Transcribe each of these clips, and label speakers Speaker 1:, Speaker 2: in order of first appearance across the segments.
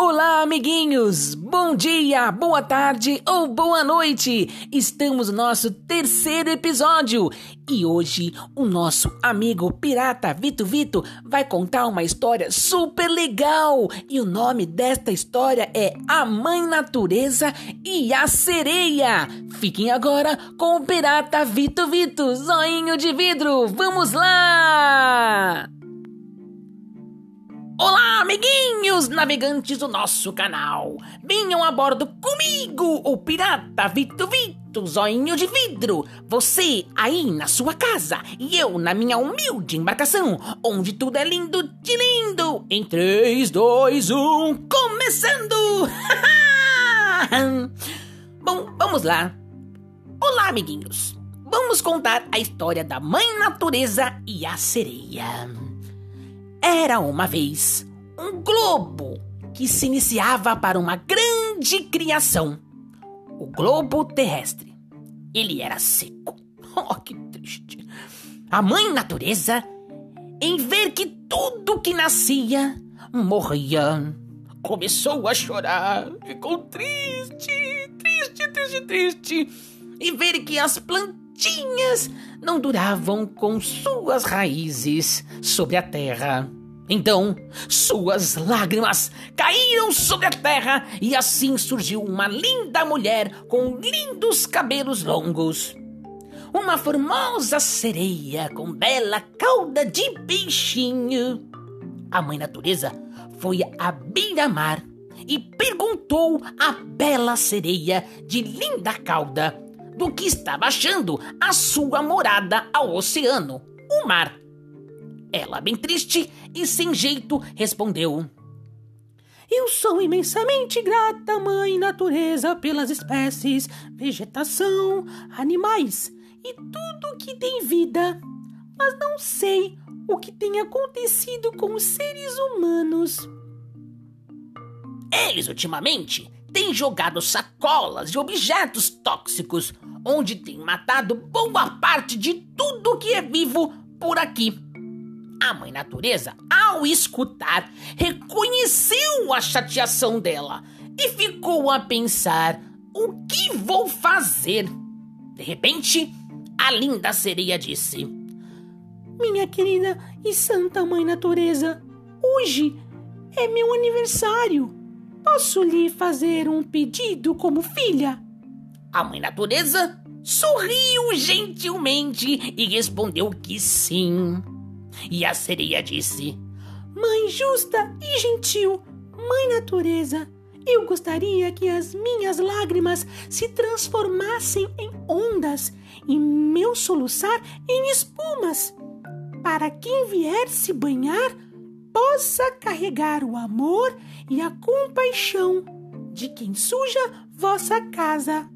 Speaker 1: Olá, amiguinhos! Bom dia, boa tarde ou boa noite! Estamos no nosso terceiro episódio e hoje o nosso amigo pirata Vito Vito vai contar uma história super legal e o nome desta história é A Mãe Natureza e a Sereia. Fiquem agora com o pirata Vito Vito, zoinho de vidro. Vamos lá! Olá, amiguinhos navegantes do nosso canal! Venham a bordo comigo, o pirata Vito Vito, zoinho de vidro! Você aí na sua casa e eu na minha humilde embarcação, onde tudo é lindo de lindo! Em 3, 2, 1, começando! Bom, vamos lá! Olá, amiguinhos! Vamos contar a história da Mãe Natureza e a Sereia. Era uma vez um globo que se iniciava para uma grande criação. O globo terrestre. Ele era seco. Oh, que triste. A mãe natureza, em ver que tudo que nascia morria, começou a chorar. Ficou triste, triste, triste, triste. E ver que as plantinhas não duravam com suas raízes sobre a terra. Então, suas lágrimas caíram sobre a terra e assim surgiu uma linda mulher com lindos cabelos longos. Uma formosa sereia com bela cauda de peixinho. A mãe natureza foi à beira-mar e perguntou à bela sereia de linda cauda do que estava achando a sua morada ao oceano, o mar. Ela, bem triste e sem jeito, respondeu: Eu sou imensamente grata, Mãe Natureza, pelas espécies, vegetação, animais e tudo que tem vida. Mas não sei o que tem acontecido com os seres humanos. Eles, ultimamente, têm jogado sacolas de objetos tóxicos, onde têm matado boa parte de tudo que é vivo por aqui. A mãe natureza, ao escutar, reconheceu a chateação dela e ficou a pensar: o que vou fazer? De repente, a linda sereia disse: Minha querida e santa mãe natureza, hoje é meu aniversário. Posso lhe fazer um pedido como filha? A mãe natureza sorriu gentilmente e respondeu que sim. E a sereia disse: Mãe justa e gentil, Mãe natureza, eu gostaria que as minhas lágrimas se transformassem em ondas e meu soluçar em espumas, para quem vier se banhar possa carregar o amor e a compaixão de quem suja vossa casa.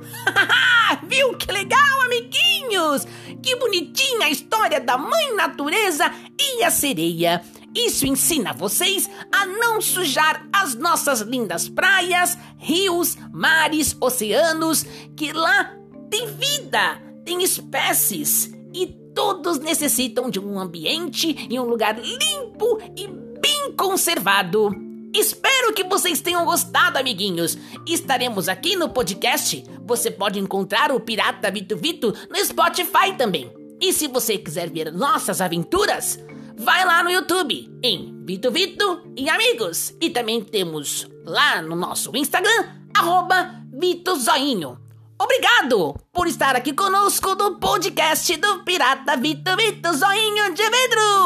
Speaker 1: Viu que legal, amiguinhos? Que bonitinha a história da mãe natureza e a sereia. Isso ensina vocês a não sujar as nossas lindas praias, rios, mares, oceanos, que lá tem vida, tem espécies e todos necessitam de um ambiente e um lugar limpo e bem conservado. Espero que vocês tenham gostado, amiguinhos. Estaremos aqui no podcast. Você pode encontrar o Pirata Vito Vito no Spotify também. E se você quiser ver nossas aventuras, vai lá no YouTube em Vito Vito e Amigos. E também temos lá no nosso Instagram, arroba Vito Zoinho. Obrigado por estar aqui conosco no podcast do Pirata Vito Vito Zoinho de Vidro.